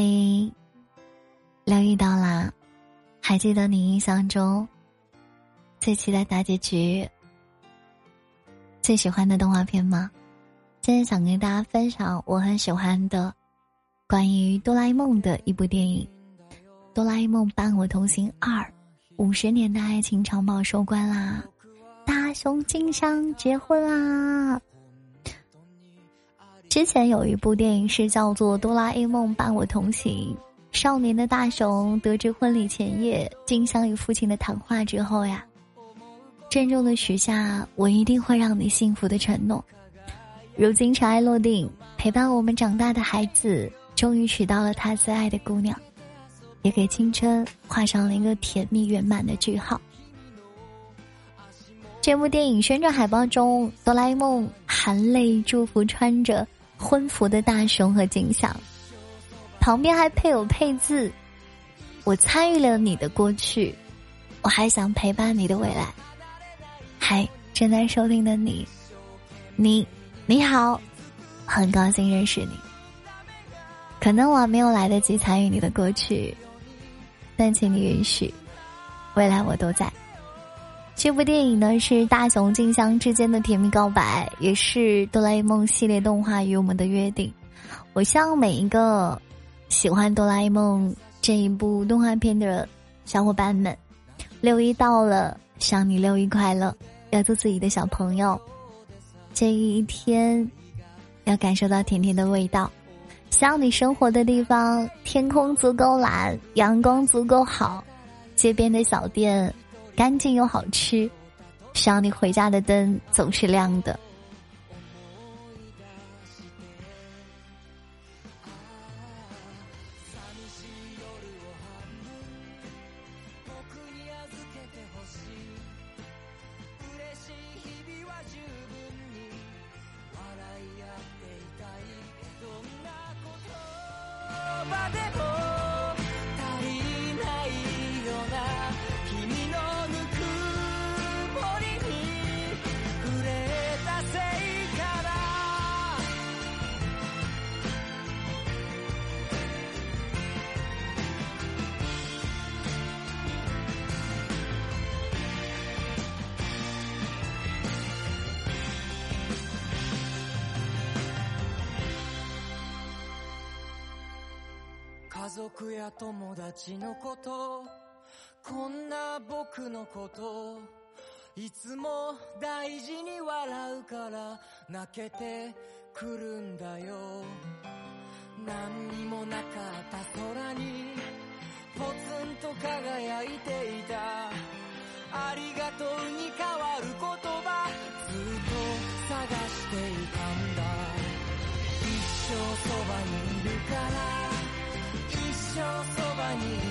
嗨，疗愈到啦！还记得你印象中最期待大结局、最喜欢的动画片吗？今天想跟大家分享我很喜欢的关于哆啦 A 梦的一部电影《哆啦 A 梦伴我同行二》，五十年的爱情长跑收官啦！大雄金香结婚啦！之前有一部电影是叫做《哆啦 A 梦伴我同行》，少年的大雄得知婚礼前夜静香与父亲的谈话之后呀，郑重的许下“我一定会让你幸福”的承诺。如今尘埃落定，陪伴我们长大的孩子终于娶到了他最爱的姑娘，也给青春画上了一个甜蜜圆满的句号。这部电影宣传海报中，哆啦 A 梦含泪祝福穿着。婚服的大熊和景象，旁边还配有配字：“我参与了你的过去，我还想陪伴你的未来。”嗨，正在收听的你，你你好，很高兴认识你。可能我没有来得及参与你的过去，但请你允许，未来我都在。这部电影呢是大雄静香之间的甜蜜告白，也是哆啦 A 梦系列动画与我们的约定。我希望每一个喜欢哆啦 A 梦这一部动画片的小伙伴们，六一到了，想你六一快乐，要做自己的小朋友。这一天，要感受到甜甜的味道。希望你生活的地方天空足够蓝，阳光足够好，街边的小店。干净又好吃，希望你回家的灯总是亮的。家族や友達のことこんな僕のこといつも大事に笑うから泣けてくるんだよ。何にもなかった一